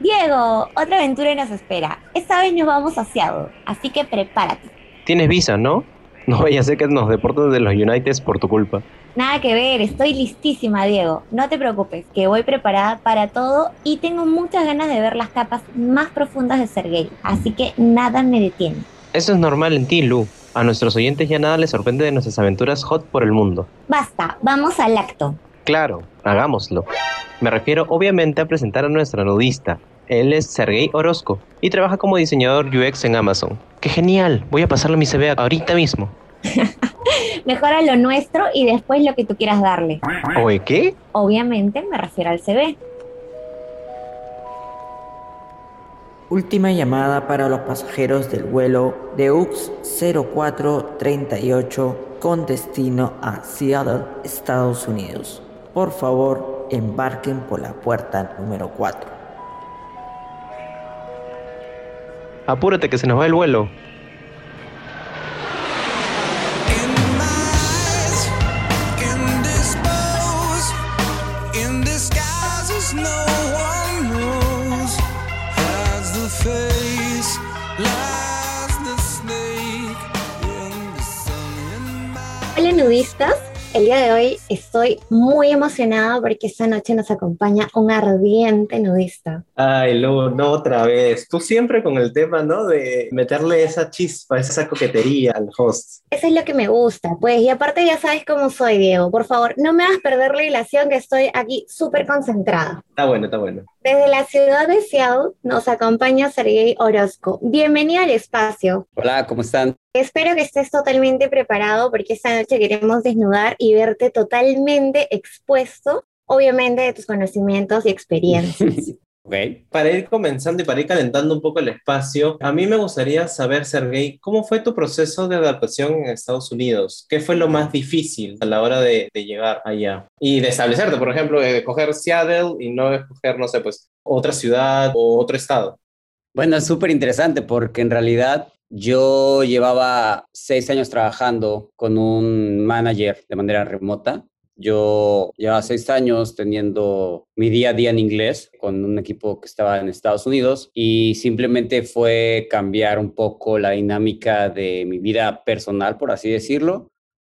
Diego, otra aventura nos espera. Esta vez nos vamos a Seattle, así que prepárate. Tienes visa, ¿no? No vaya a ser que nos deporten de los Uniteds por tu culpa. Nada que ver, estoy listísima, Diego. No te preocupes, que voy preparada para todo y tengo muchas ganas de ver las capas más profundas de Sergei, así que nada me detiene. Eso es normal en ti, Lu. A nuestros oyentes ya nada les sorprende de nuestras aventuras hot por el mundo. Basta, vamos al acto. Claro, hagámoslo. Me refiero obviamente a presentar a nuestra nudista. Él es Sergei Orozco y trabaja como diseñador UX en Amazon. ¡Qué genial! Voy a pasarle mi CV ahorita mismo. Mejora lo nuestro y después lo que tú quieras darle. ¿Oye qué? Obviamente me refiero al CV. Última llamada para los pasajeros del vuelo de UX 0438 con destino a Seattle, Estados Unidos. Por favor, embarquen por la puerta número 4. Apúrate que se nos va el vuelo. Hola nudistas, el día de hoy estoy muy emocionada porque esta noche nos acompaña un ardiente nudista. Ay, Lu, no otra vez. Tú siempre con el tema, ¿no? De meterle esa chispa, esa coquetería al host. Eso es lo que me gusta, pues, y aparte ya sabes cómo soy, Diego. Por favor, no me hagas perder la ilación que estoy aquí súper concentrada. Está bueno, está bueno. Desde la ciudad de Seattle nos acompaña Sergei Orozco. Bienvenido al espacio. Hola, ¿cómo están? Espero que estés totalmente preparado porque esta noche queremos desnudar y verte totalmente expuesto, obviamente, de tus conocimientos y experiencias. Para ir comenzando y para ir calentando un poco el espacio, a mí me gustaría saber, Sergey, ¿cómo fue tu proceso de adaptación en Estados Unidos? ¿Qué fue lo más difícil a la hora de, de llegar allá? Y de establecerte, por ejemplo, de coger Seattle y no escoger, no sé, pues otra ciudad o otro estado. Bueno, es súper interesante porque en realidad yo llevaba seis años trabajando con un manager de manera remota. Yo llevaba seis años teniendo mi día a día en inglés con un equipo que estaba en Estados Unidos y simplemente fue cambiar un poco la dinámica de mi vida personal, por así decirlo,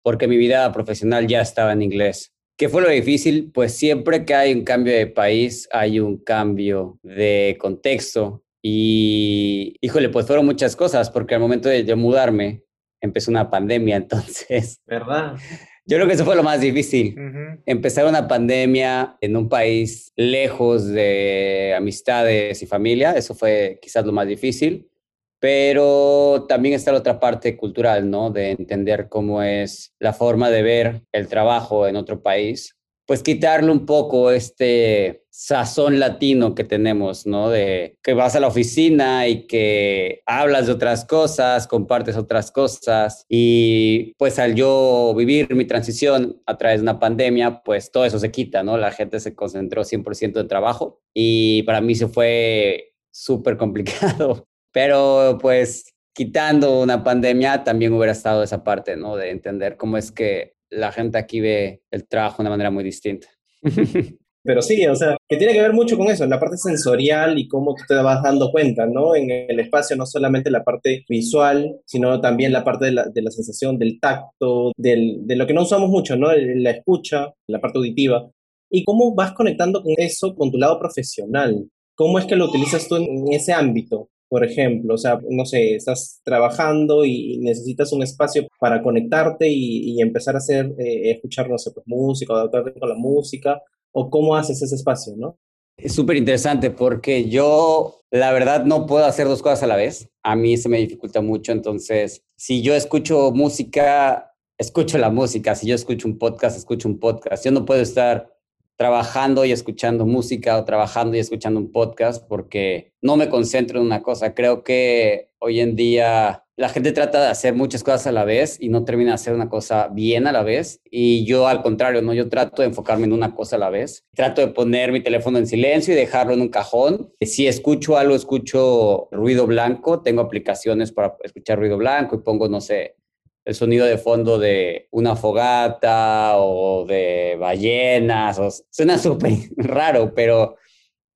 porque mi vida profesional ya estaba en inglés. ¿Qué fue lo difícil? Pues siempre que hay un cambio de país, hay un cambio de contexto. Y, híjole, pues fueron muchas cosas, porque al momento de yo mudarme, empezó una pandemia, entonces... ¿Verdad? Yo creo que eso fue lo más difícil. Ujú. Empezar una pandemia en un país lejos de amistades y familia, eso fue quizás lo más difícil. Pero también está la otra parte cultural, ¿no? De entender cómo es la forma de ver el trabajo en otro país. Pues quitarle un poco este sazón latino que tenemos, ¿no? De que vas a la oficina y que hablas de otras cosas, compartes otras cosas. Y pues al yo vivir mi transición a través de una pandemia, pues todo eso se quita, ¿no? La gente se concentró 100% en trabajo y para mí se fue súper complicado. Pero pues quitando una pandemia también hubiera estado esa parte, ¿no? De entender cómo es que la gente aquí ve el trabajo de una manera muy distinta. Pero sí, o sea, que tiene que ver mucho con eso, en la parte sensorial y cómo tú te vas dando cuenta, ¿no? En el espacio, no solamente la parte visual, sino también la parte de la, de la sensación, del tacto, del, de lo que no usamos mucho, ¿no? La escucha, la parte auditiva. Y cómo vas conectando con eso con tu lado profesional. ¿Cómo es que lo utilizas tú en, en ese ámbito? Por ejemplo, o sea, no sé, estás trabajando y necesitas un espacio para conectarte y, empezar a hacer, eh, escuchar, pues música, o adaptarte con la música, o cómo haces ese espacio, ¿no? Es súper interesante porque yo, la verdad, no puedo hacer dos cosas a la vez. A mí se me dificulta mucho. Entonces, si yo escucho música, escucho la música. Si yo escucho un podcast, escucho un podcast. Yo no puedo estar trabajando y escuchando música o trabajando y escuchando un podcast porque no me concentro en una cosa. Creo que hoy en día la gente trata de hacer muchas cosas a la vez y no termina de hacer una cosa bien a la vez. Y yo al contrario, ¿no? Yo trato de enfocarme en una cosa a la vez. Trato de poner mi teléfono en silencio y dejarlo en un cajón. Si escucho algo, escucho ruido blanco. Tengo aplicaciones para escuchar ruido blanco y pongo, no sé, el sonido de fondo de una fogata o de ballenas. O, suena súper raro, pero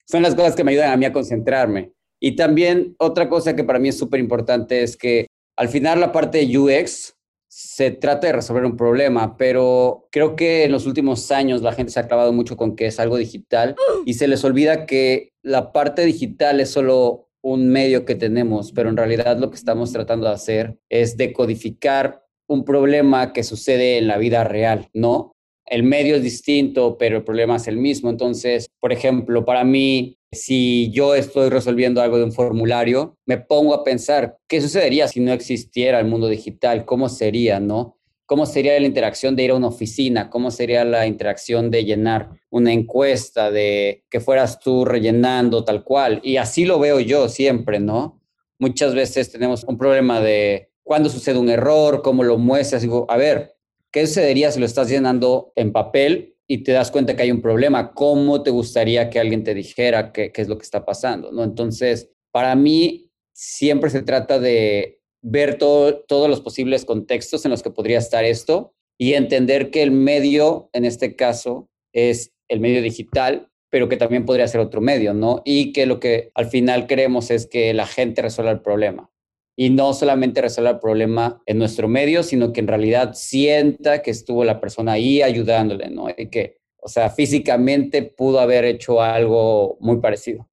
son las cosas que me ayudan a mí a concentrarme. Y también otra cosa que para mí es súper importante es que al final la parte de UX se trata de resolver un problema, pero creo que en los últimos años la gente se ha clavado mucho con que es algo digital y se les olvida que la parte digital es solo un medio que tenemos, pero en realidad lo que estamos tratando de hacer es decodificar un problema que sucede en la vida real, ¿no? El medio es distinto, pero el problema es el mismo. Entonces, por ejemplo, para mí, si yo estoy resolviendo algo de un formulario, me pongo a pensar, ¿qué sucedería si no existiera el mundo digital? ¿Cómo sería, no? ¿Cómo sería la interacción de ir a una oficina? ¿Cómo sería la interacción de llenar una encuesta, de que fueras tú rellenando tal cual? Y así lo veo yo siempre, ¿no? Muchas veces tenemos un problema de cuándo sucede un error, cómo lo muestras. Digo, a ver, ¿qué sucedería si lo estás llenando en papel y te das cuenta que hay un problema? ¿Cómo te gustaría que alguien te dijera qué, qué es lo que está pasando? ¿no? Entonces, para mí siempre se trata de ver todos los posibles contextos en los que podría estar esto y entender que el medio, en este caso, es el medio digital, pero que también podría ser otro medio, ¿no? Y que lo que al final queremos es que la gente resuelva el problema y no solamente resuelva el problema en nuestro medio, sino que en realidad sienta que estuvo la persona ahí ayudándole, ¿no? Y que, o sea, físicamente pudo haber hecho algo muy parecido.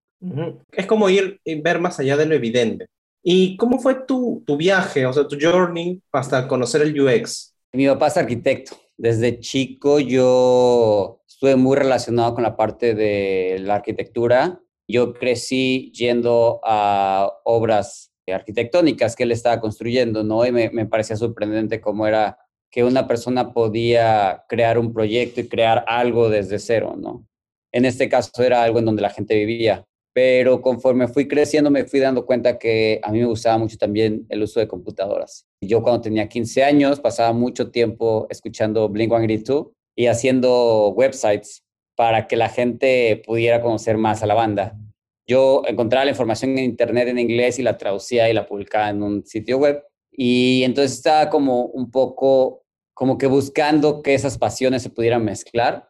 Es como ir y ver más allá de lo evidente. ¿Y cómo fue tu, tu viaje, o sea, tu journey hasta conocer el UX? Mi papá es arquitecto. Desde chico yo estuve muy relacionado con la parte de la arquitectura. Yo crecí yendo a obras arquitectónicas que él estaba construyendo, ¿no? Y me, me parecía sorprendente cómo era que una persona podía crear un proyecto y crear algo desde cero, ¿no? En este caso era algo en donde la gente vivía, pero conforme fui creciendo me fui dando cuenta que a mí me gustaba mucho también el uso de computadoras. Yo cuando tenía 15 años pasaba mucho tiempo escuchando Blink-182 y haciendo websites para que la gente pudiera conocer más a la banda yo encontraba la información en internet en inglés y la traducía y la publicaba en un sitio web. Y entonces estaba como un poco, como que buscando que esas pasiones se pudieran mezclar.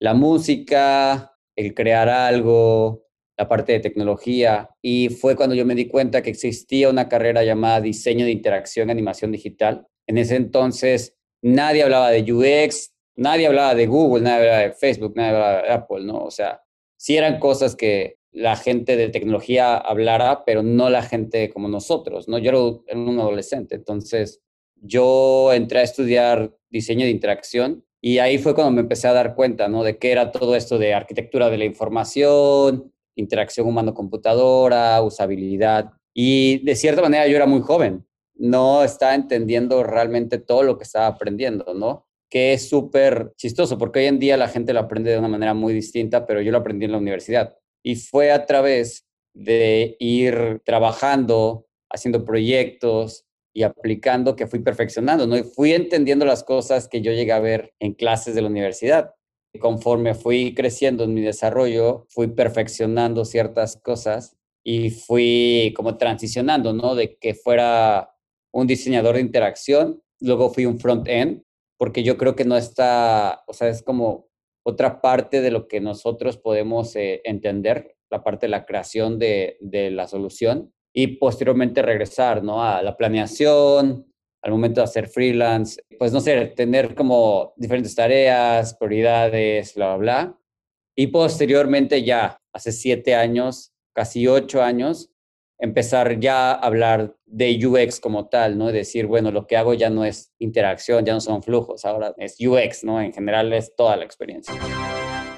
La música, el crear algo, la parte de tecnología. Y fue cuando yo me di cuenta que existía una carrera llamada diseño de interacción, animación digital. En ese entonces nadie hablaba de UX, nadie hablaba de Google, nadie hablaba de Facebook, nadie hablaba de Apple, ¿no? O sea, sí eran cosas que la gente de tecnología hablara, pero no la gente como nosotros, ¿no? Yo era un adolescente, entonces yo entré a estudiar diseño de interacción y ahí fue cuando me empecé a dar cuenta, ¿no? De qué era todo esto de arquitectura de la información, interacción humano-computadora, usabilidad. Y de cierta manera yo era muy joven, no estaba entendiendo realmente todo lo que estaba aprendiendo, ¿no? Que es súper chistoso porque hoy en día la gente lo aprende de una manera muy distinta, pero yo lo aprendí en la universidad y fue a través de ir trabajando, haciendo proyectos y aplicando que fui perfeccionando, ¿no? Fui entendiendo las cosas que yo llegué a ver en clases de la universidad. Conforme fui creciendo en mi desarrollo, fui perfeccionando ciertas cosas y fui como transicionando, ¿no? De que fuera un diseñador de interacción, luego fui un front-end, porque yo creo que no está, o sea, es como otra parte de lo que nosotros podemos eh, entender, la parte de la creación de, de, la solución y posteriormente regresar ¿no? a la planeación, al momento de hacer freelance, pues no sé, tener como diferentes tareas, prioridades, bla, bla, bla. Y posteriormente ya, hace siete años, casi ocho años, empezar ya a hablar de UX como tal, ¿no? Decir, bueno, lo que hago ya no es interacción, ya no son flujos, ahora es UX, ¿no? En general es toda la experiencia.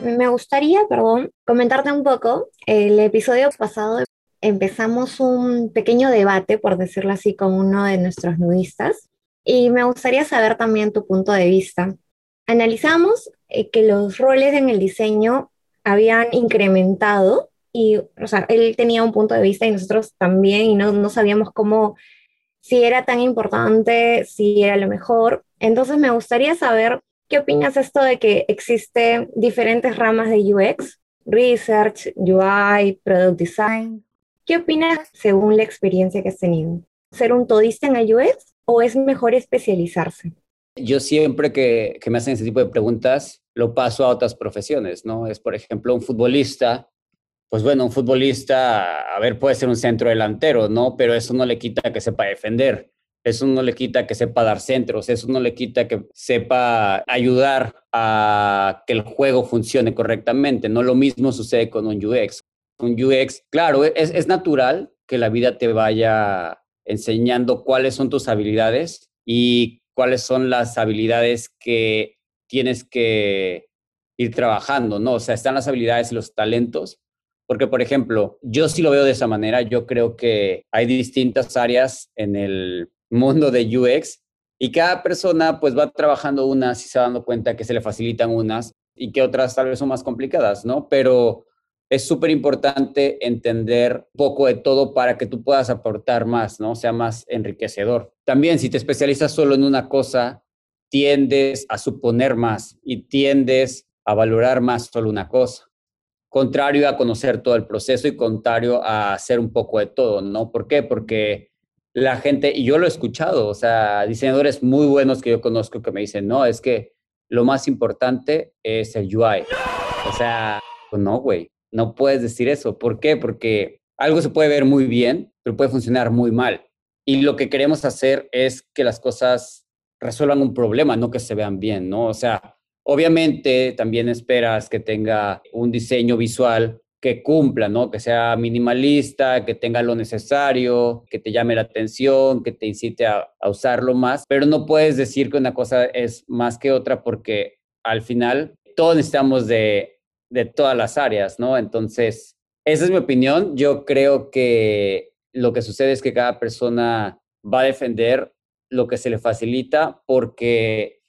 Me gustaría, perdón, comentarte un poco. El episodio pasado empezamos un pequeño debate, por decirlo así, con uno de nuestros nudistas y me gustaría saber también tu punto de vista. Analizamos eh, que los roles en el diseño habían incrementado y, o sea, él tenía un punto de vista y nosotros también, y no, no sabíamos cómo, si era tan importante, si era lo mejor. Entonces me gustaría saber qué opinas esto de que existen diferentes ramas de UX, Research, UI, Product Design. ¿Qué opinas según la experiencia que has tenido? ¿Ser un todista en UX o es mejor especializarse? Yo siempre que, que me hacen ese tipo de preguntas, lo paso a otras profesiones, ¿no? Es, por ejemplo, un futbolista pues bueno, un futbolista, a ver, puede ser un centro delantero, ¿no? Pero eso no le quita que sepa defender, eso no le quita que sepa dar centros, eso no le quita que sepa ayudar a que el juego funcione correctamente. No lo mismo sucede con un UX. Un UX, claro, es, es natural que la vida te vaya enseñando cuáles son tus habilidades y cuáles son las habilidades que tienes que ir trabajando, ¿no? O sea, están las habilidades y los talentos, porque, por ejemplo, yo sí lo veo de esa manera, yo creo que hay distintas áreas en el mundo de UX y cada persona pues va trabajando unas y se va dando cuenta que se le facilitan unas y que otras tal vez son más complicadas, ¿no? Pero es súper importante entender poco de todo para que tú puedas aportar más, ¿no? Sea más enriquecedor. También si te especializas solo en una cosa, tiendes a suponer más y tiendes a valorar más solo una cosa. Contrario a conocer todo el proceso y contrario a hacer un poco de todo, ¿no? ¿Por qué? Porque la gente, y yo lo he escuchado, o sea, diseñadores muy buenos que yo conozco que me dicen, no, es que lo más importante es el UI. O sea, pues no, güey, no puedes decir eso. ¿Por qué? Porque algo se puede ver muy bien, pero puede funcionar muy mal. Y lo que queremos hacer es que las cosas resuelvan un problema, no que se vean bien, ¿no? O sea, obviamente también esperas que tenga un diseño visual que cumpla, ¿no? Que sea minimalista, que tenga lo necesario, que te llame la atención, que te incite a, usarlo más, pero no puedes decir que una cosa es más que otra porque al final todos necesitamos de de todas las áreas, ¿no? Entonces, esa es mi opinión. Yo creo que lo que sucede es que cada persona va a defender lo que se le facilita porque,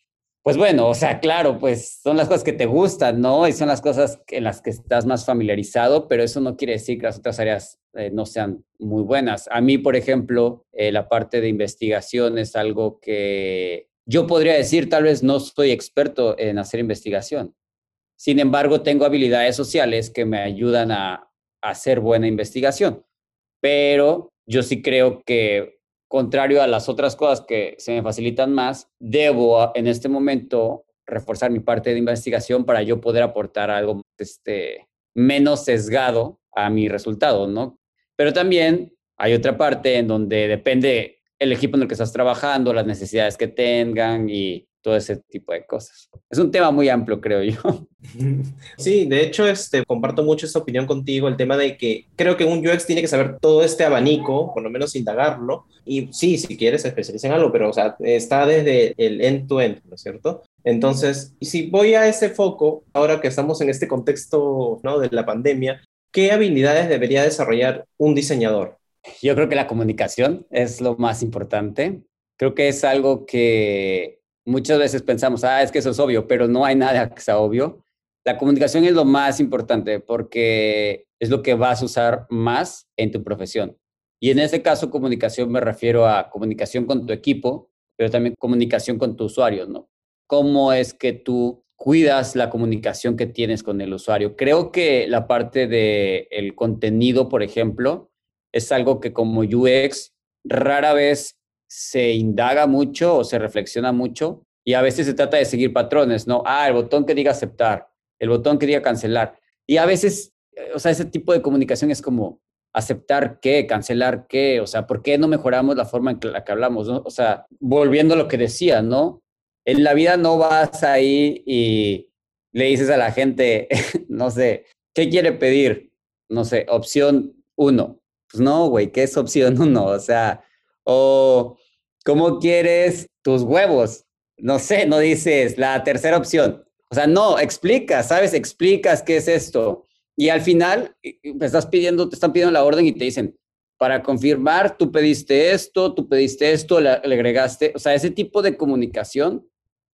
pues bueno, o sea, claro, pues son las cosas que te gustan, ¿no? Y son las cosas en las que estás más familiarizado, pero eso no quiere decir que las otras áreas eh, no sean muy buenas. A mí, por ejemplo, eh, la parte de investigación es algo que yo podría decir, tal vez no soy experto en hacer investigación, sin embargo, tengo habilidades sociales que me ayudan a, hacer buena investigación. Pero yo sí creo que, contrario a las otras cosas que se me facilitan más, debo en este momento reforzar mi parte de investigación para yo poder aportar algo este, menos sesgado a mi resultado, ¿no? Pero también hay otra parte en donde depende el equipo en el que estás trabajando, las necesidades que tengan y todo ese tipo de cosas. Es un tema muy amplio, creo yo. Sí, de hecho, este, comparto mucho esta opinión contigo, el tema de que creo que un UX tiene que saber todo este abanico, por lo menos indagarlo, y sí, si quieres especializar en algo, pero o sea, está desde el end-to-end, ¿no es cierto? Entonces, si voy a ese foco, ahora que estamos en este contexto ¿no? de la pandemia, ¿qué habilidades debería desarrollar un diseñador? Yo creo que la comunicación es lo más importante. Creo que es algo que muchas veces pensamos, ah, es que eso es obvio, pero no hay nada que sea obvio. La comunicación es lo más importante porque es lo que vas a usar más en tu profesión. Y en ese caso, comunicación me refiero a comunicación con tu equipo, pero también comunicación con tu usuario, ¿no? ¿Cómo es que tú cuidas la comunicación que tienes con el usuario? Creo que la parte del el contenido, por ejemplo, es algo que como UX rara vez se indaga mucho o se reflexiona mucho y a veces se trata de seguir patrones, ¿no? Ah, el botón que diga aceptar, el botón que diga cancelar. Y a veces, eh, o sea, ese tipo de comunicación es como aceptar qué, cancelar qué, o sea, ¿por qué no mejoramos la forma en la que hablamos? O sea, volviendo a lo que decía, ¿no? En la vida no vas ahí y le dices a la gente, no sé, ¿qué quiere pedir? No sé, opción uno. Pues no, güey, ¿qué es opción uno? O sea, o ¿cómo quieres tus huevos? No sé, no dices la tercera opción. O sea, no, explicas, ¿sabes? Explicas qué es esto. Y al final estás pidiendo, te están pidiendo la orden y te dicen, para confirmar, tú pediste esto, tú pediste esto, le, agregaste. O sea, ese tipo de comunicación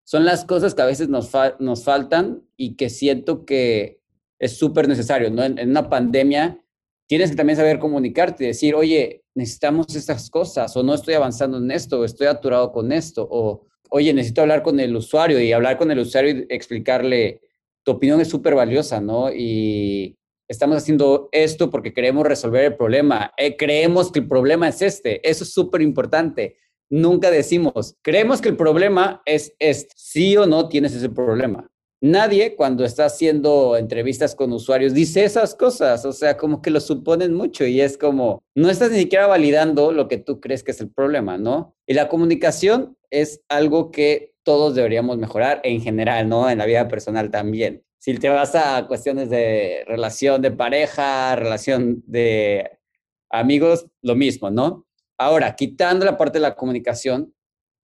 son las cosas que a veces nos, nos faltan y que siento que es súper necesario, ¿no? En, en, una pandemia tienes que también saber comunicarte decir, oye, necesitamos estas cosas, o no estoy avanzando en esto, o estoy aturado con esto, o oye, necesito hablar con el usuario y hablar con el usuario y explicarle, tu opinión es súper valiosa, ¿no? Y estamos haciendo esto porque queremos resolver el problema, eh, creemos que el problema es este, eso es súper importante. Nunca decimos, creemos que el problema es este, sí o no tienes ese problema. Nadie cuando está haciendo entrevistas con usuarios dice esas cosas, o sea, como que lo suponen mucho y es como, no estás ni siquiera validando lo que tú crees que es el problema, ¿no? Y la comunicación es algo que todos deberíamos mejorar en general, ¿no? En la vida personal también. Si te vas a cuestiones de relación de pareja, relación de amigos, lo mismo, ¿no? Ahora, quitando la parte de la comunicación,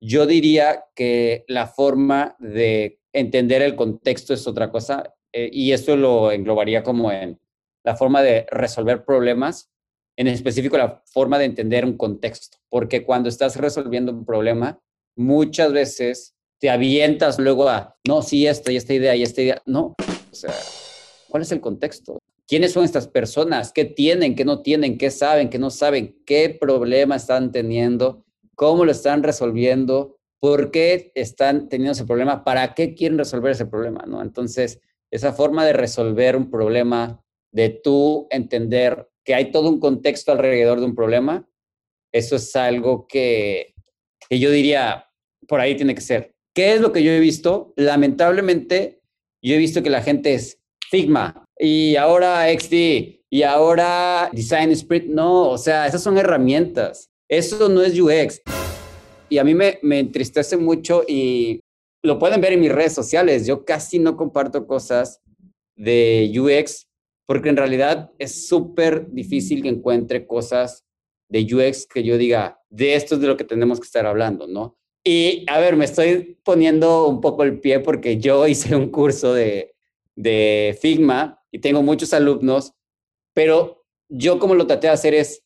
yo diría que la forma de entender el contexto es otra cosa eh, y esto lo englobaría como en la forma de resolver problemas, en específico la forma de entender un contexto, porque cuando estás resolviendo un problema, muchas veces te avientas luego a, no, sí, esta y esta idea y esta idea, no, o sea, ¿cuál es el contexto? ¿Quiénes son estas personas? ¿Qué tienen? ¿Qué no tienen? ¿Qué saben? ¿Qué no saben? ¿Qué problema están teniendo? ¿Cómo lo están resolviendo? Por qué están teniendo ese problema, para qué quieren resolver ese problema, ¿no? Entonces, esa forma de resolver un problema, de tú entender que hay todo un contexto alrededor de un problema, eso es algo que, yo diría, por ahí tiene que ser. ¿Qué es lo que yo he visto? Lamentablemente, yo he visto que la gente es Figma y ahora XD y ahora Design Sprint. No, o sea, esas son herramientas. Eso no es UX y a mí me, me entristece mucho y lo pueden ver en mis redes sociales. Yo casi no comparto cosas de UX porque en realidad es súper difícil que encuentre cosas de UX que yo diga, de esto es de lo que tenemos que estar hablando, ¿no? Y a ver, me estoy poniendo un poco el pie porque yo hice un curso de, de Figma y tengo muchos alumnos, pero yo como lo traté de hacer es,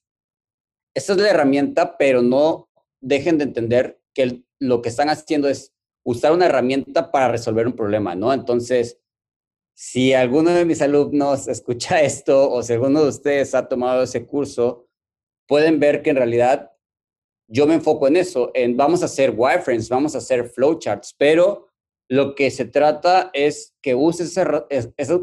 esta es la herramienta, pero no dejen de entender que lo que están haciendo es usar una herramienta para resolver un problema, ¿no? Entonces, si alguno de mis alumnos escucha esto o si alguno de ustedes ha tomado ese curso, pueden ver que en realidad yo me enfoco en eso, en vamos a hacer wireframes, vamos a hacer flowcharts, pero lo que se trata es que uses,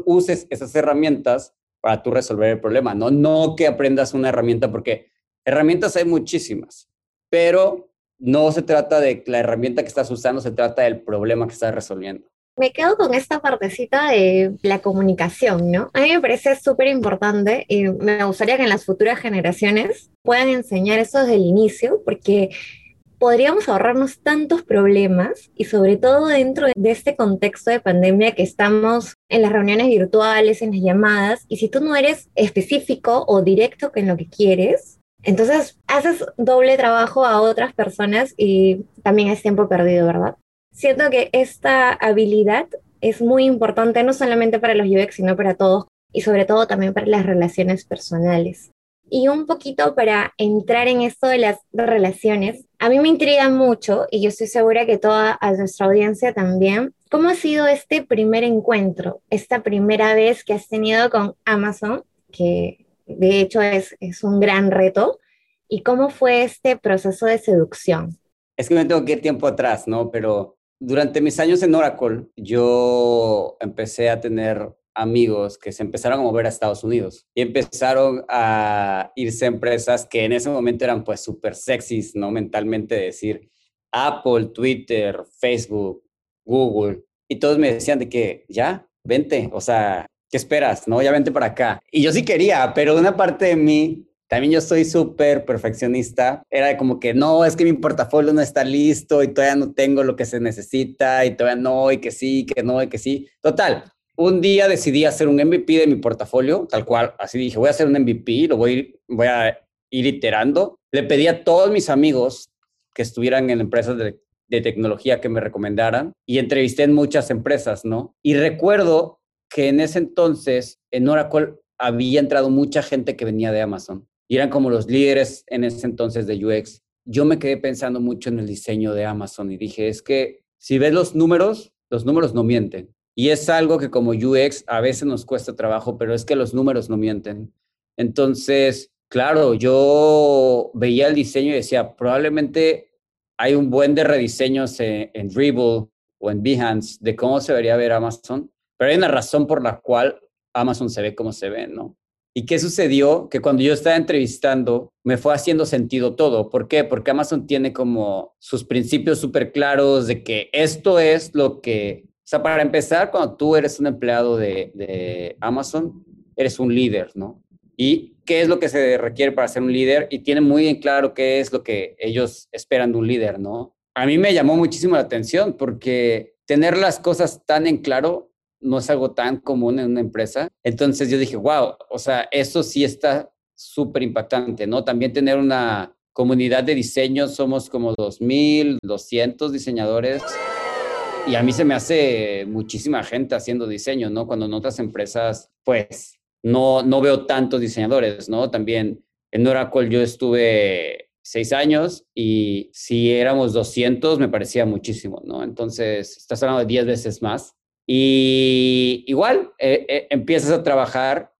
uses esas herramientas para tú resolver el problema, ¿no? No que aprendas una herramienta, porque herramientas hay muchísimas pero no se trata de la herramienta que estás usando, se trata del problema que estás resolviendo. Me quedo con esta partecita de la comunicación, ¿no? A mí me parece súper importante y me gustaría que en las futuras generaciones puedan enseñar eso desde el inicio, porque podríamos ahorrarnos tantos problemas y sobre todo dentro de este contexto de pandemia que estamos en las reuniones virtuales, en las llamadas, y si tú no eres específico o directo con lo que quieres, entonces, haces doble trabajo a otras personas y también es tiempo perdido, ¿verdad? Siento que esta habilidad es muy importante no solamente para los UX, sino para todos y sobre todo también para las relaciones personales. Y un poquito para entrar en esto de las relaciones, a mí me intriga mucho y yo estoy segura que toda nuestra audiencia también, ¿cómo ha sido este primer encuentro, esta primera vez que has tenido con Amazon, que de hecho es, es un gran reto. ¿Y cómo fue este proceso de seducción? Es que me tengo que ir tiempo atrás, ¿no? Pero durante mis años en Oracle, yo empecé a tener amigos que se empezaron a mover a Estados Unidos y empezaron a irse a empresas que en ese momento eran pues súper sexys, ¿no? Mentalmente decir Apple, Twitter, Facebook, Google. Y todos me decían de que ya, vente, o sea, ¿qué esperas? No, ya vente para acá. Y yo sí quería, pero una parte de mí, también yo soy súper perfeccionista, era como que no, es que mi portafolio no está listo y todavía no tengo lo que se necesita y todavía no, y que sí, que no, y que sí. Total, un día decidí hacer un MVP de mi portafolio, tal cual, así dije, voy a hacer un MVP, lo voy voy a ir iterando. Le pedí a todos mis amigos que estuvieran en empresas de, de tecnología que me recomendaran y entrevisté en muchas empresas, ¿no? Y recuerdo que en ese entonces en Oracle había entrado mucha gente que venía de Amazon y eran como los líderes en ese entonces de UX. Yo me quedé pensando mucho en el diseño de Amazon y dije, es que si ves los números, los números no mienten. Y es algo que como UX a veces nos cuesta trabajo, pero es que los números no mienten. Entonces, claro, yo veía el diseño y decía, probablemente hay un buen de rediseños en, en Dribble o en Behance de cómo se debería ver Amazon, pero hay una razón por la cual Amazon se ve como se ve, ¿no? ¿Y qué sucedió? Que cuando yo estaba entrevistando, me fue haciendo sentido todo. ¿Por qué? Porque Amazon tiene como sus principios súper claros de que esto es lo que sea, para empezar, cuando tú eres un empleado de, de Amazon, eres un líder, ¿no? Y qué es lo que se requiere para ser un líder y tienen muy en claro qué es lo que ellos esperan de un líder, ¿no? A mí me llamó muchísimo la atención porque tener las cosas tan en claro no es algo tan común en una empresa. Entonces yo dije, wow, o sea, eso sí está súper impactante, ¿no? También tener una comunidad de diseño, somos como 2.200 diseñadores y a mí se me hace muchísima gente haciendo diseño, ¿no? Cuando en otras empresas, pues, no, no veo tantos diseñadores, ¿no? También en Oracle yo estuve seis años y si éramos 200 me parecía muchísimo, ¿no? Entonces, estás hablando de 10 veces más. Y igual eh, eh, empiezas a trabajar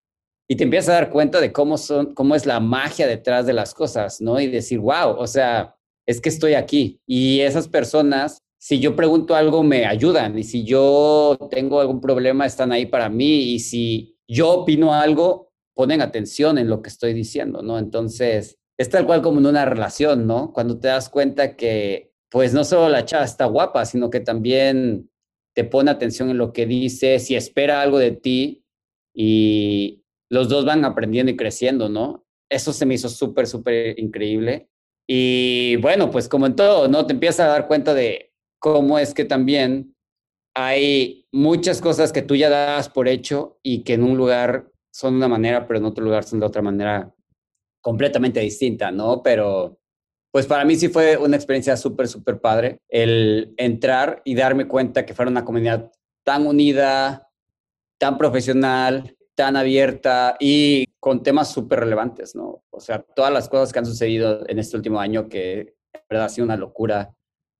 y te empiezas a dar cuenta de cómo, son, cómo es la magia detrás de las cosas, ¿no? Y decir, wow, o sea, es que estoy aquí. Y esas personas, si yo pregunto algo, me ayudan. Y si yo tengo algún problema, están ahí para mí. Y si yo opino algo, ponen atención en lo que estoy diciendo, ¿no? Entonces, es tal cual como en una relación, ¿no? Cuando te das cuenta que, pues no solo la chava está guapa, sino que también te pone atención en lo que dice, si espera algo de ti y los dos van aprendiendo y creciendo, ¿no? Eso se me hizo súper, súper increíble. Y bueno, pues como en todo, ¿no? Te empiezas a dar cuenta de cómo es que también hay muchas cosas que tú ya das por hecho y que en un lugar son de una manera, pero en otro lugar son de otra manera completamente distinta, ¿no? Pero pues para mí sí fue una experiencia súper, súper padre el entrar y darme cuenta que fuera una comunidad tan unida, tan profesional, tan abierta y con temas súper relevantes, ¿no? O sea, todas las cosas que han sucedido en este último año que en verdad ha sido una locura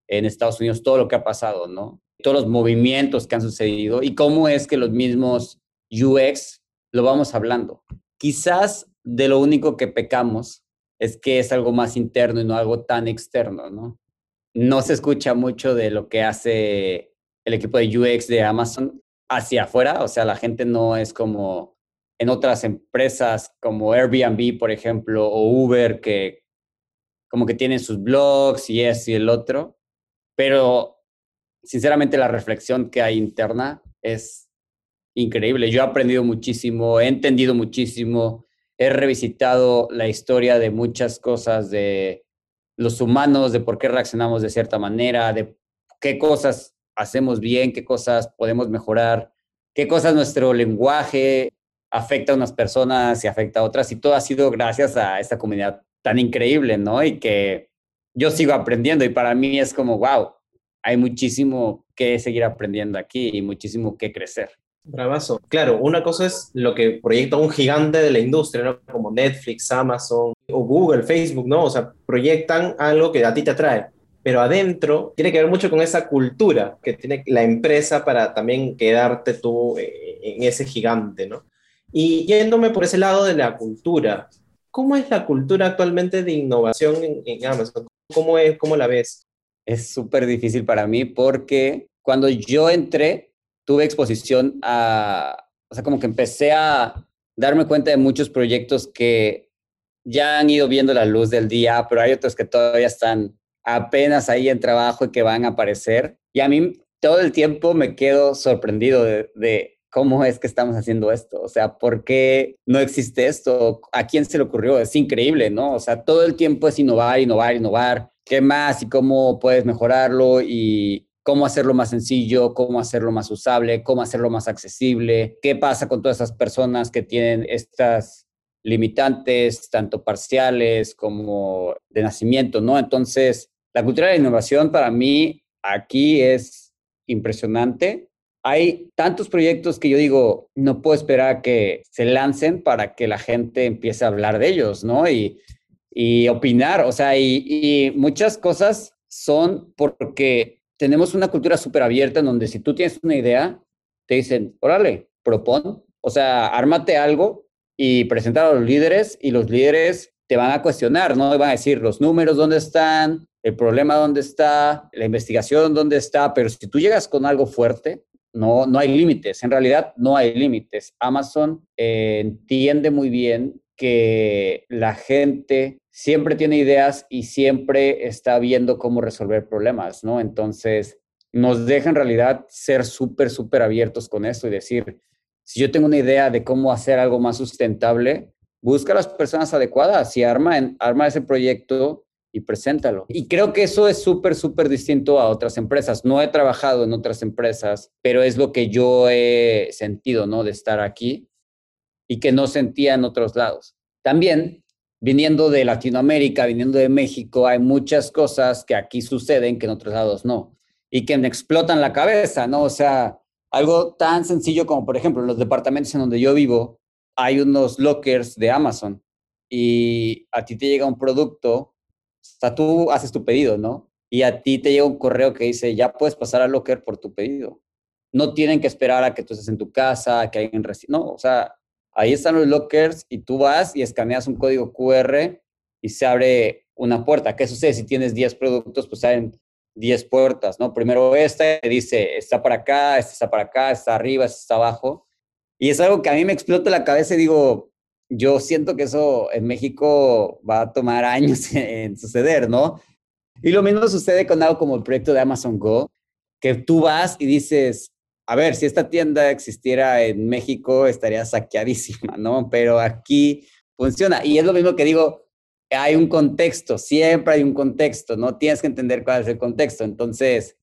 en Estados Unidos, todo lo que ha pasado, ¿no? Todos los movimientos que han sucedido y cómo es que los mismos UX lo vamos hablando. Quizás de lo único que pecamos es que es algo más interno y no algo tan externo, ¿no? No se escucha mucho de lo que hace el equipo de UX de Amazon hacia afuera, o sea, la gente no es como en otras empresas como Airbnb, por ejemplo, o Uber, que como que tienen sus blogs y es y el otro, pero sinceramente la reflexión que hay interna es increíble. Yo he aprendido muchísimo, he entendido muchísimo, he revisitado la historia de muchas cosas de los humanos, de por qué reaccionamos de cierta manera, de qué cosas hacemos bien, qué cosas podemos mejorar, qué cosas nuestro lenguaje afecta a unas personas y afecta a otras. Y todo ha sido gracias a esta comunidad tan increíble, ¿no? Y que yo sigo aprendiendo y para mí es como, wow, hay muchísimo que seguir aprendiendo aquí y muchísimo que crecer. Bravazo. Claro, una cosa es lo que proyecta un gigante de la industria, ¿no? Como Netflix, Amazon o Google, Facebook, ¿no? O sea, proyectan algo que a ti te atrae. Pero adentro tiene que ver mucho con esa cultura que tiene la empresa para también quedarte tú eh, en ese gigante, ¿no? Y yéndome por ese lado de la cultura, ¿cómo es la cultura actualmente de innovación en, Amazon? ¿Cómo, es, ¿Cómo la ves? Es súper difícil para mí porque cuando yo entré, tuve exposición a, o sea, como que empecé a darme cuenta de muchos proyectos que ya han ido viendo la luz del día, pero hay otros que todavía están apenas ahí en trabajo y que van a aparecer. Y a mí todo el tiempo me quedo sorprendido de, cómo es que estamos haciendo esto. O sea, ¿por qué no existe esto? ¿A quién se le ocurrió? Es increíble, ¿no? O sea, todo el tiempo es innovar, innovar, innovar. ¿Qué más y cómo puedes mejorarlo? Y, cómo hacerlo más sencillo, cómo hacerlo más usable, cómo hacerlo más accesible, qué pasa con todas esas personas que tienen estas limitantes, tanto parciales como de nacimiento, ¿no? Entonces, la cultura de la innovación para mí aquí es impresionante. Hay tantos proyectos que yo digo, no puedo esperar a que se lancen para que la gente empiece a hablar de ellos, ¿no? Y, y opinar, o sea, y, y muchas cosas son porque tenemos una cultura súper abierta en donde si tú tienes una idea, te dicen, órale, propon, o sea, ármate algo y presentar a los líderes y los líderes te van a cuestionar, ¿no? Van a decir los números dónde están, el problema dónde está, la investigación dónde está, pero si tú llegas con algo fuerte, no, no hay límites, en realidad no hay límites. Amazon eh, entiende muy bien que la gente siempre tiene ideas y siempre está viendo cómo resolver problemas, ¿no? Entonces, nos deja en realidad ser súper, súper abiertos con esto y decir, si yo tengo una idea de cómo hacer algo más sustentable, busca a las personas adecuadas y arma, arma ese proyecto y preséntalo. Y creo que eso es súper, súper distinto a otras empresas. No he trabajado en otras empresas, pero es lo que yo he sentido, ¿no? De estar aquí y que no sentía en otros lados. También, viniendo de Latinoamérica, viniendo de México, hay muchas cosas que aquí suceden que en otros lados no. Y que me explotan la cabeza, ¿no? O sea, algo tan sencillo como, por ejemplo, en los departamentos en donde yo vivo, hay unos lockers de Amazon y a ti te llega un producto o sea, tú haces tu pedido, ¿no? Y a ti te llega un correo que dice, ya puedes pasar al locker por tu pedido. No tienen que esperar a que tú estés en tu casa, que alguien reciba. No, o sea, ahí están los lockers y tú vas y escaneas un código QR y se abre una puerta. ¿Qué sucede si tienes 10 productos? Pues salen 10 puertas, ¿no? Primero esta dice, está para acá, esta está para acá, está arriba, esta está abajo. Y es algo que a mí me explota la cabeza y digo, yo siento que eso en México va a tomar años en, suceder, ¿no? Y lo mismo sucede con algo como el proyecto de Amazon Go, que tú vas y dices, a ver, si esta tienda existiera en México, estaría saqueadísima, ¿no? Pero aquí funciona. Y es lo mismo que digo, hay un contexto, siempre hay un contexto, ¿no? Tienes que entender cuál es el contexto. Entonces,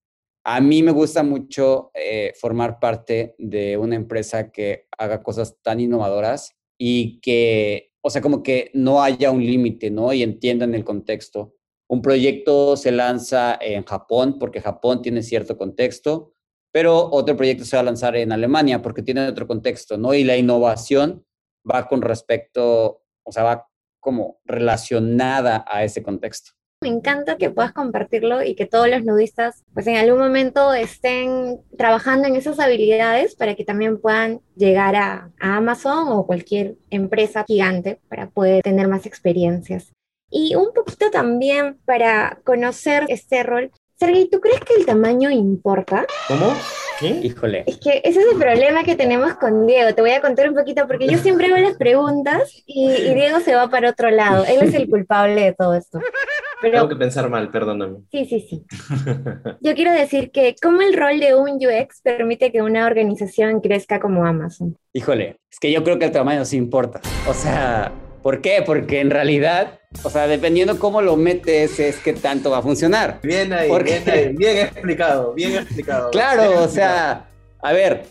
a mí me gusta mucho eh, formar parte de una empresa que haga cosas tan innovadoras y que, o sea, como que no haya un límite, ¿no? Y entiendan el contexto. Un proyecto se lanza en Japón porque Japón tiene cierto contexto, pero otro proyecto se va a lanzar en Alemania porque tiene otro contexto, ¿no? Y la innovación va con respecto, o sea, va como relacionada a ese contexto. Me encanta que puedas compartirlo y que todos los nudistas, pues en algún momento estén trabajando en esas habilidades para que también puedan llegar a, Amazon o cualquier empresa gigante para poder tener más experiencias. Y un poquito también para conocer este rol. Sergey, ¿tú crees que el tamaño importa? ¿Cómo? ¿Qué? Híjole. Es que ese es el problema que tenemos con Diego. Te voy a contar un poquito porque yo siempre hago las preguntas y, y Diego se va para otro lado. Él es el culpable de todo esto. Tengo que pensar mal, perdóname. Sí, sí, sí. Yo quiero decir que cómo el rol de un UX permite que una organización crezca como Amazon. Híjole, es que yo creo que el tamaño sí importa. O sea, ¿por qué? Porque en realidad, o sea, dependiendo cómo lo metes es que tanto va a funcionar. Bien ahí, bien, bien explicado, bien explicado. Claro, o sea, a ver,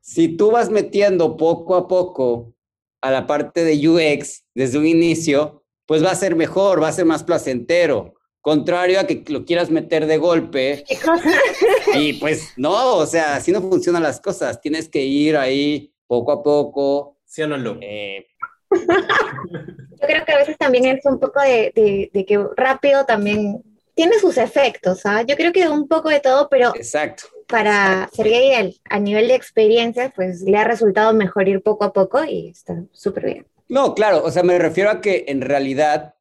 si tú vas metiendo poco a poco a la parte de UX desde un inicio, pues va a ser mejor, va a ser más placentero. Contrario a que lo quieras meter de golpe. y pues no, o sea, así no funcionan las cosas. Tienes que ir ahí poco a poco. ¿Sí o no, eh, Yo creo que a veces también es un poco de, que rápido también tiene sus efectos, ¿sabes? ¿ah? Yo creo que un poco de todo, pero Exacto. para Sergey a nivel de experiencia, pues le ha resultado mejor ir poco a poco y está súper bien. No, claro, o sea, me refiero a que en realidad,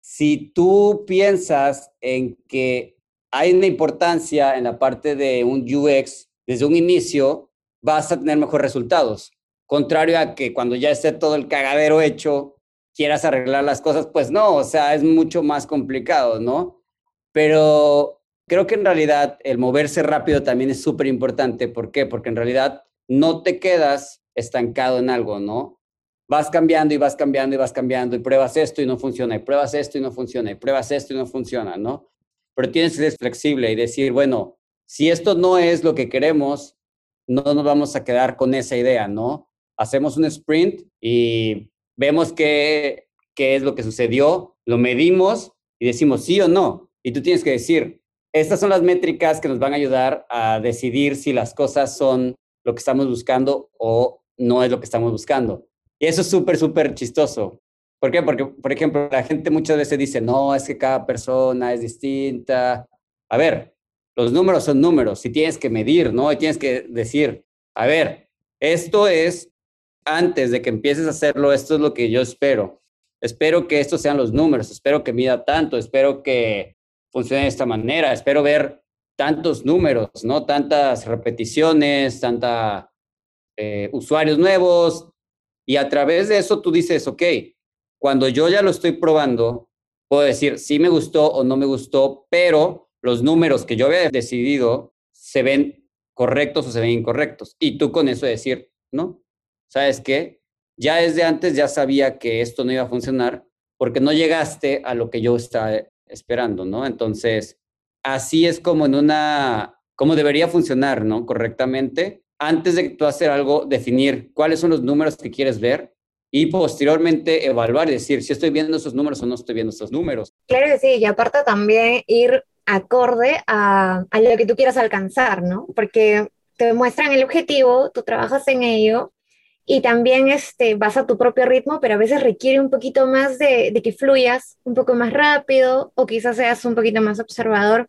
si tú piensas en que hay una importancia en la parte de un UX desde un inicio, vas a tener mejores resultados. Contrario a que cuando ya esté todo el cagadero hecho, quieras arreglar las cosas, pues no, o sea, es mucho más complicado, ¿no? Pero creo que en realidad el moverse rápido también es súper importante. ¿Por qué? Porque en realidad no te quedas estancado en algo, ¿no? vas cambiando y vas cambiando y vas cambiando y pruebas esto y no funciona, y pruebas esto y no funciona, y pruebas esto y no funciona, ¿no? Pero tienes que ser flexible y decir, bueno, si esto no es lo que queremos, no nos vamos a quedar con esa idea, ¿no? Hacemos un sprint y vemos qué, qué es lo que sucedió, lo medimos y decimos sí o no. Y tú tienes que decir, estas son las métricas que nos van a ayudar a decidir si las cosas son lo que estamos buscando o no es lo que estamos buscando. Y eso es súper, súper chistoso. ¿Por qué? Porque, por ejemplo, la gente muchas veces dice, no, es que cada persona es distinta. A ver, los números son números, si tienes que medir, ¿no? Y tienes que decir, a ver, esto es, antes de que empieces a hacerlo, esto es lo que yo espero. Espero que estos sean los números, espero que mida tanto, espero que funcione de esta manera, espero ver tantos números, ¿no? Tantas repeticiones, tanta eh, usuarios nuevos, y a través de eso tú dices, ok, cuando yo ya lo estoy probando, puedo decir si me gustó o no me gustó, pero los números que yo había decidido se ven correctos o se ven incorrectos. Y tú con eso decir, no, ¿sabes qué? Ya desde antes ya sabía que esto no iba a funcionar porque no llegaste a lo que yo estaba esperando, ¿no? Entonces, así es como en una, como debería funcionar, ¿no? Correctamente. Antes de tú hacer algo, definir cuáles son los números que quieres ver y posteriormente evaluar y decir si estoy viendo esos números o no estoy viendo esos números. Claro que sí, y aparte también ir acorde a, a lo que tú quieras alcanzar, ¿no? Porque te muestran el objetivo, tú trabajas en ello y también este, vas a tu propio ritmo, pero a veces requiere un poquito más de, de, que fluyas un poco más rápido o quizás seas un poquito más observador.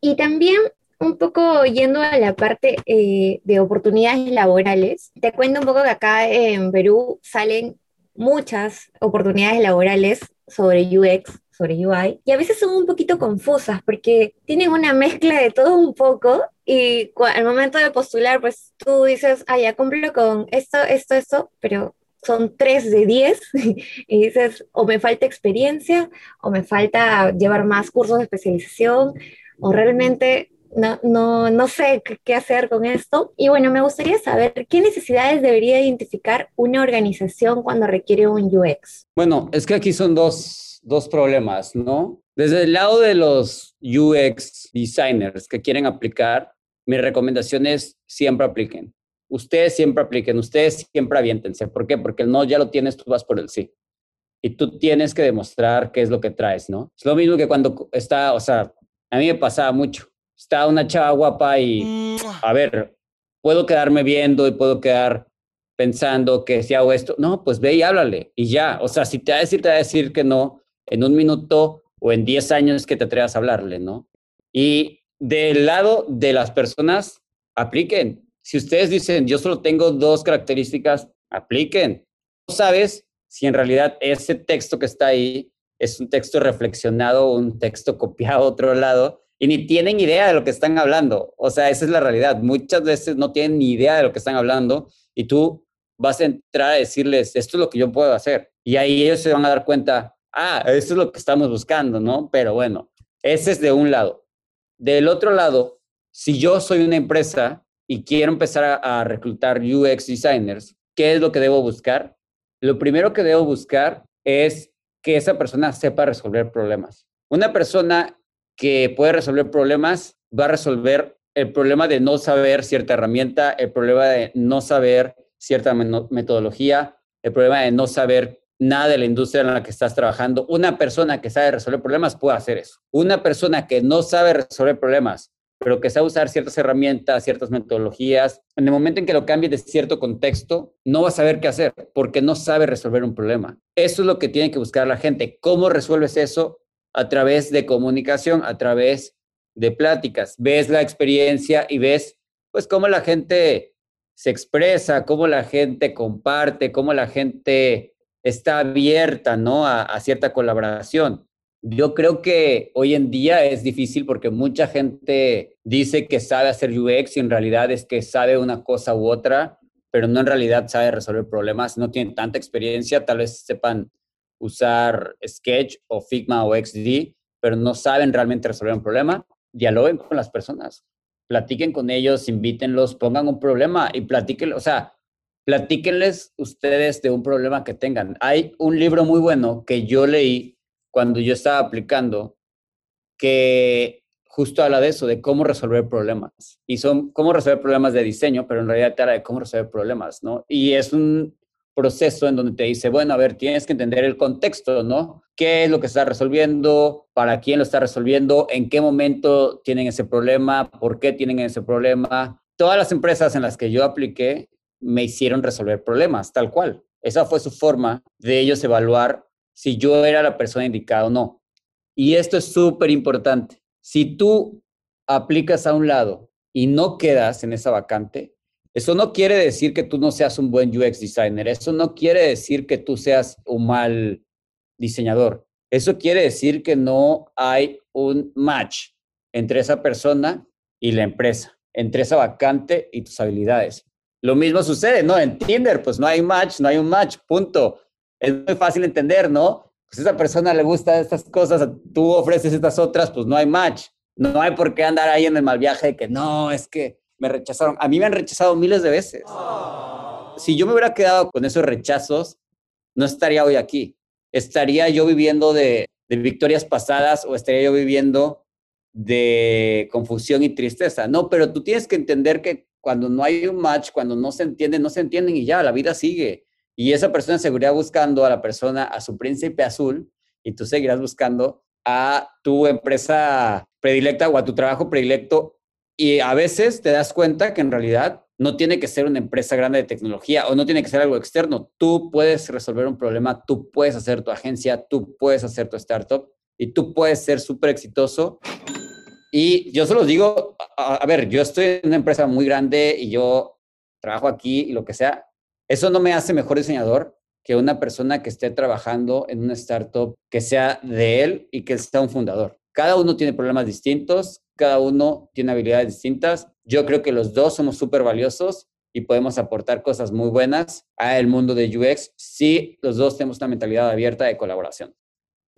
Y también un poco yendo a la parte eh, de oportunidades laborales, te cuento un poco que acá en Perú salen muchas oportunidades laborales sobre UX, sobre UI, y a veces son un poquito confusas porque tienen una mezcla de todo un poco y al momento de postular, pues tú dices, ah, ya cumplo con esto, esto, esto, pero son tres de diez y dices, o me falta experiencia, o me falta llevar más cursos de especialización, o realmente no, no, no sé qué hacer con esto. Y bueno, me gustaría saber qué necesidades debería identificar una organización cuando requiere un UX. Bueno, es que aquí son dos, dos problemas, ¿no? Desde el lado de los UX designers que quieren aplicar, mi recomendación es siempre apliquen. Ustedes siempre apliquen, ustedes siempre aviéntense. ¿Por qué? Porque el no ya lo tienes, tú vas por el sí. Y tú tienes que demostrar qué es lo que traes, ¿no? Es lo mismo que cuando está, o sea, a mí me pasaba mucho está una chava guapa y, a ver, puedo quedarme viendo y puedo quedar pensando que si hago esto, no, pues ve y háblale y ya. O sea, si te va a decir, te va a decir que no, en un minuto o en 10 años que te atrevas a hablarle, ¿no? Y del lado de las personas, apliquen. Si ustedes dicen, yo solo tengo dos características, apliquen. No sabes si en realidad ese texto que está ahí es un texto reflexionado un texto copiado a otro lado y ni tienen idea de lo que están hablando. O sea, esa es la realidad. Muchas veces no tienen ni idea de lo que están hablando y tú vas a entrar a decirles, esto es lo que yo puedo hacer. Y ahí ellos se van a dar cuenta, ah, esto es lo que estamos buscando, ¿no? Pero bueno, ese es de un lado. Del otro lado, si yo soy una empresa y quiero empezar a, a reclutar UX designers, ¿qué es lo que debo buscar? Lo primero que debo buscar es que esa persona sepa resolver problemas. Una persona que puede resolver problemas, va a resolver el problema de no saber cierta herramienta, el problema de no saber cierta metodología, el problema de no saber nada de la industria en la que estás trabajando. Una persona que sabe resolver problemas puede hacer eso. Una persona que no sabe resolver problemas, pero que sabe usar ciertas herramientas, ciertas metodologías, en el momento en que lo cambie de cierto contexto, no va a saber qué hacer porque no sabe resolver un problema. Eso es lo que tiene que buscar la gente. ¿Cómo resuelves eso? a través de comunicación, a través de pláticas. Ves la experiencia y ves, pues, cómo la gente se expresa, cómo la gente comparte, cómo la gente está abierta, ¿no? A, cierta colaboración. Yo creo que hoy en día es difícil porque mucha gente dice que sabe hacer UX y en realidad es que sabe una cosa u otra, pero no en realidad sabe resolver problemas, no tiene tanta experiencia, tal vez sepan usar Sketch o Figma o XD, pero no saben realmente resolver un problema, dialoguen con las personas, platiquen con ellos, invítenlos, pongan un problema y platiquen, o sea, platíquenles ustedes de un problema que tengan. Hay un libro muy bueno que yo leí cuando yo estaba aplicando que justo habla de eso, de cómo resolver problemas. Y son cómo resolver problemas de diseño, pero en realidad te habla de cómo resolver problemas, ¿no? Y es un proceso en donde te dice, bueno, a ver, tienes que entender el contexto, ¿no? ¿Qué es lo que está resolviendo? ¿Para quién lo está resolviendo? ¿En qué momento tienen ese problema? ¿Por qué tienen ese problema? Todas las empresas en las que yo apliqué me hicieron resolver problemas, tal cual. Esa fue su forma de ellos evaluar si yo era la persona indicada o no. Y esto es súper importante. Si tú aplicas a un lado y no quedas en esa vacante, eso no quiere decir que tú no seas un buen UX designer, eso no quiere decir que tú seas un mal diseñador. Eso quiere decir que no hay un match entre esa persona y la empresa, entre esa vacante y tus habilidades. Lo mismo sucede, ¿no? En Tinder, pues no hay match, no hay un match, punto. Es muy fácil entender, ¿no? Pues a esa persona le gusta estas cosas, tú ofreces estas otras, pues no hay match. No hay por qué andar ahí en el mal viaje de que no, es que me rechazaron. A mí me han rechazado miles de veces. Si yo me hubiera quedado con esos rechazos, no estaría hoy aquí. Estaría yo viviendo de, de victorias pasadas o estaría yo viviendo de confusión y tristeza. No, pero tú tienes que entender que cuando no hay un match, cuando no se entienden, no se entienden y ya, la vida sigue. Y esa persona seguirá buscando a la persona, a su príncipe azul, y tú seguirás buscando a tu empresa predilecta o a tu trabajo predilecto. Y a veces te das cuenta que en realidad no tiene que ser una empresa grande de tecnología o no tiene que ser algo externo. Tú puedes resolver un problema, tú puedes hacer tu agencia, tú puedes hacer tu startup y tú puedes ser súper exitoso y yo se los digo, a, ver, yo estoy en una empresa muy grande y yo trabajo aquí y lo que sea. Eso no me hace mejor diseñador que una persona que esté trabajando en una startup que sea de él y que sea un fundador. Cada uno tiene problemas distintos, cada uno tiene habilidades distintas. Yo creo que los dos somos súper valiosos y podemos aportar cosas muy buenas al mundo de UX si los dos tenemos una mentalidad abierta de colaboración.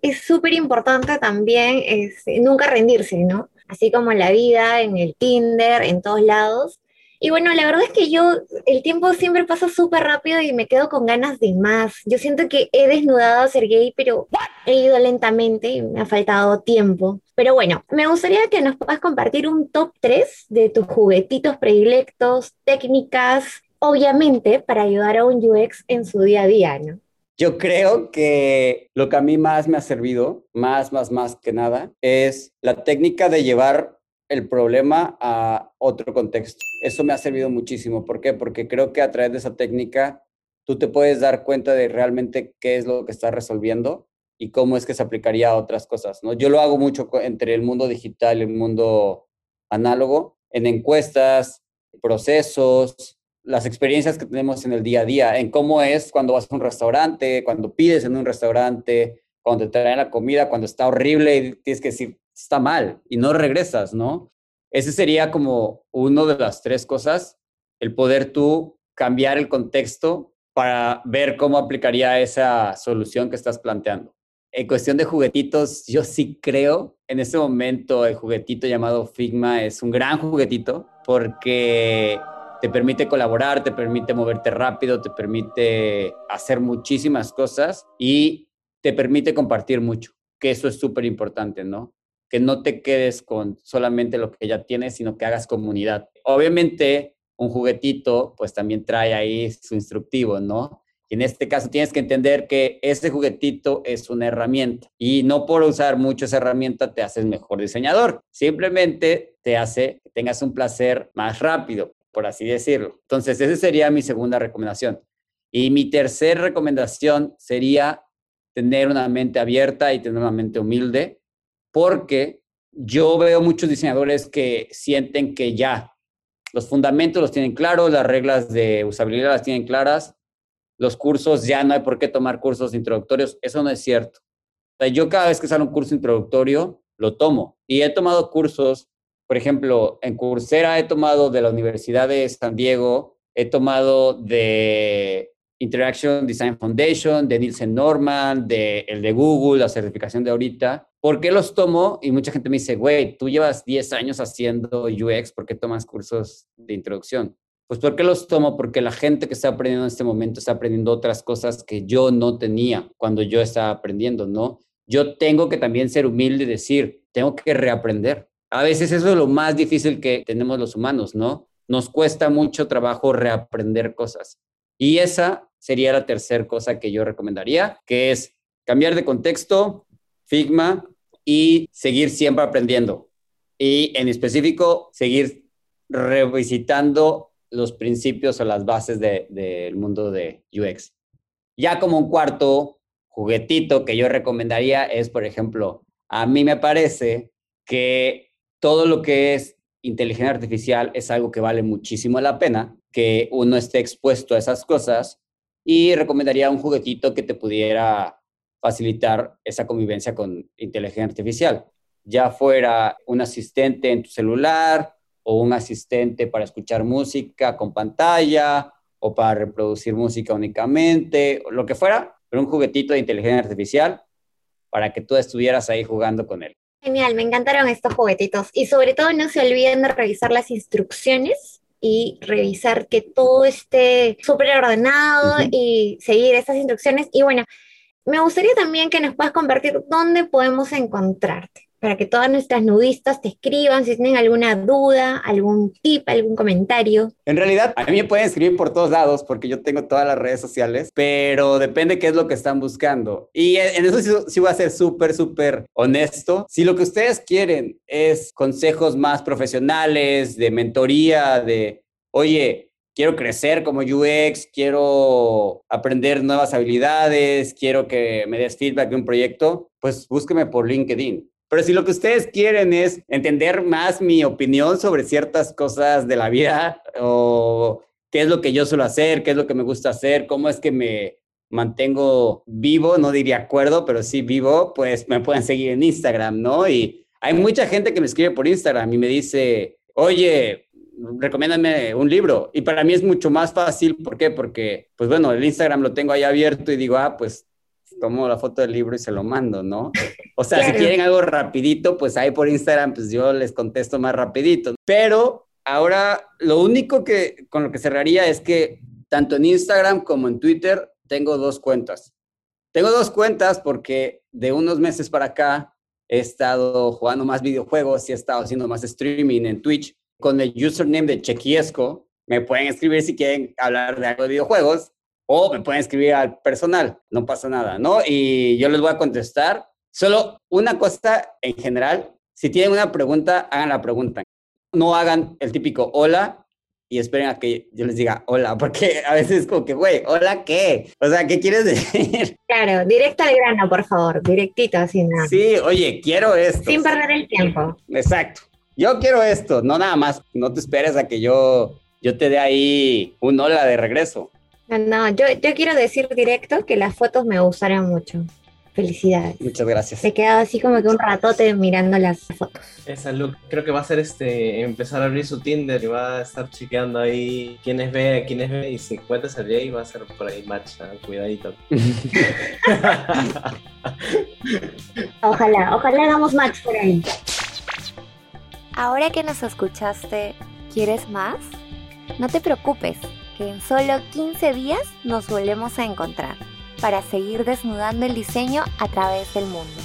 Es súper importante también es, nunca rendirse, ¿no? Así como en la vida, en el Tinder, en todos lados. Y bueno, la verdad es que yo, el tiempo siempre pasa súper rápido y me quedo con ganas de más. Yo siento que he desnudado a ser gay, pero he ido lentamente y me ha faltado tiempo. Pero bueno, me gustaría que nos puedas compartir un top 3 de tus juguetitos predilectos, técnicas, obviamente para ayudar a un UX en su día a día, ¿no? Yo creo que lo que a mí más me ha servido, más, más, más que nada, es la técnica de llevar el problema a otro contexto. Eso me ha servido muchísimo. ¿Por qué? Porque creo que a través de esa técnica tú te puedes dar cuenta de realmente qué es lo que estás resolviendo y cómo es que se aplicaría a otras cosas. ¿no? Yo lo hago mucho entre el mundo digital y el mundo análogo, en encuestas, procesos, las experiencias que tenemos en el día a día, en cómo es cuando vas a un restaurante, cuando pides en un restaurante, cuando te traen la comida, cuando está horrible y tienes que decir, está mal y no regresas, ¿no? Ese sería como uno de las tres cosas, el poder tú cambiar el contexto para ver cómo aplicaría esa solución que estás planteando. En cuestión de juguetitos, yo sí creo, en este momento el juguetito llamado Figma es un gran juguetito porque te permite colaborar, te permite moverte rápido, te permite hacer muchísimas cosas y te permite compartir mucho, que eso es súper importante, ¿no? Que no te quedes con solamente lo que ya tienes, sino que hagas comunidad. Obviamente, un juguetito, pues también trae ahí su instructivo, ¿no? Y en este caso tienes que entender que ese juguetito es una herramienta y no por usar mucho esa herramienta te haces mejor diseñador. Simplemente te hace que tengas un placer más rápido por así decirlo. Entonces, esa sería mi segunda recomendación. Y mi tercera recomendación sería tener una mente abierta y tener una mente humilde, porque yo veo muchos diseñadores que sienten que ya los fundamentos los tienen claros, las reglas de usabilidad las tienen claras, los cursos ya no hay por qué tomar cursos introductorios. Eso no es cierto. Yo cada vez que sale un curso introductorio, lo tomo. Y he tomado cursos por ejemplo, en Coursera he tomado de la Universidad de San Diego, he tomado de Interaction Design Foundation, de Nielsen Norman, de el de Google, la certificación de ahorita. ¿Por qué los tomo? Y mucha gente me dice, güey, tú llevas 10 años haciendo UX, ¿por qué tomas cursos de introducción? Pues ¿por qué los tomo? Porque la gente que está aprendiendo en este momento está aprendiendo otras cosas que yo no tenía cuando yo estaba aprendiendo, ¿no? Yo tengo que también ser humilde y decir, tengo que reaprender. A veces eso es lo más difícil que tenemos los humanos, ¿no? Nos cuesta mucho trabajo reaprender cosas. Y esa sería la tercera cosa que yo recomendaría, que es cambiar de contexto, Figma y seguir siempre aprendiendo. Y en específico, seguir revisitando los principios o las bases del mundo de UX. Ya como un cuarto juguetito que yo recomendaría es, por ejemplo, a mí me parece que todo lo que es inteligencia artificial es algo que vale muchísimo la pena, que uno esté expuesto a esas cosas y recomendaría un juguetito que te pudiera facilitar esa convivencia con inteligencia artificial, ya fuera un asistente en tu celular o un asistente para escuchar música con pantalla o para reproducir música únicamente, o lo que fuera, pero un juguetito de inteligencia artificial para que tú estuvieras ahí jugando con él. Genial, me encantaron estos juguetitos. Y sobre todo no se olviden de revisar las instrucciones y revisar que todo esté súper ordenado y seguir esas instrucciones. Y bueno, me gustaría también que nos puedas compartir dónde podemos encontrarte para que todas nuestras nudistas te escriban si tienen alguna duda, algún tip, algún comentario. En realidad, a mí me pueden escribir por todos lados porque yo tengo todas las redes sociales, pero depende qué es lo que están buscando. Y en eso sí, voy a ser súper, súper honesto. Si lo que ustedes quieren es consejos más profesionales, de mentoría, de, oye, quiero crecer como UX, quiero aprender nuevas habilidades, quiero que me des feedback de un proyecto, pues búsqueme por LinkedIn. Pero si lo que ustedes quieren es entender más mi opinión sobre ciertas cosas de la vida o qué es lo que yo suelo hacer, qué es lo que me gusta hacer, cómo es que me mantengo vivo, no diría acuerdo, pero sí vivo, pues me pueden seguir en Instagram, ¿no? Y hay mucha gente que me escribe por Instagram y me dice, oye, recomiéndame un libro. Y para mí es mucho más fácil, ¿por qué? Porque, pues bueno, el Instagram lo tengo ahí abierto y digo, ah, pues tomo la foto del libro y se lo mando, ¿no? O sea, si quieren algo rapidito, pues ahí por Instagram, pues yo les contesto más rapidito. Pero ahora lo único que con lo que cerraría es que tanto en Instagram como en Twitter tengo dos cuentas. Tengo dos cuentas porque de unos meses para acá he estado jugando más videojuegos y he estado haciendo más streaming en Twitch con el username de Chequiesco. Me pueden escribir si quieren hablar de algo de videojuegos o me pueden escribir al personal, no pasa nada, ¿no? Y yo les voy a contestar. Solo una cosa en general, si tienen una pregunta, hagan la pregunta. No hagan el típico hola y esperen a que yo les diga hola, porque a veces es como que, güey, hola, ¿qué? O sea, ¿qué quieres decir? Claro, directo al grano, por favor, directito, sin nada. Sí, oye, quiero esto. Sin perder el tiempo. Exacto. Yo quiero esto, no nada más, no te esperes a que yo, yo te dé ahí un hola de regreso. No, yo, yo quiero decir directo que las fotos me gustaron mucho. Felicidades. Muchas gracias. he quedado así como que un ratote mirando las fotos. Esa look, creo que va a ser este, empezar a abrir su Tinder y va a estar chequeando ahí quiénes ve, quiénes ve y si encuentra a y va a ser por ahí match, cuidadito. ojalá, ojalá hagamos match por ahí. Ahora que nos escuchaste, ¿quieres más? No te preocupes en solo 15 días nos volvemos a encontrar para seguir desnudando el diseño a través del mundo.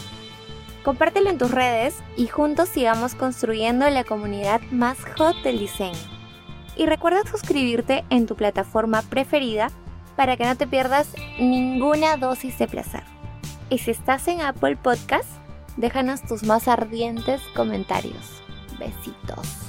Compártelo en tus redes y juntos sigamos construyendo la comunidad más hot del diseño. Y recuerda suscribirte en tu plataforma preferida para que no te pierdas ninguna dosis de placer. Y si estás en Apple Podcast, déjanos tus más ardientes comentarios. Besitos.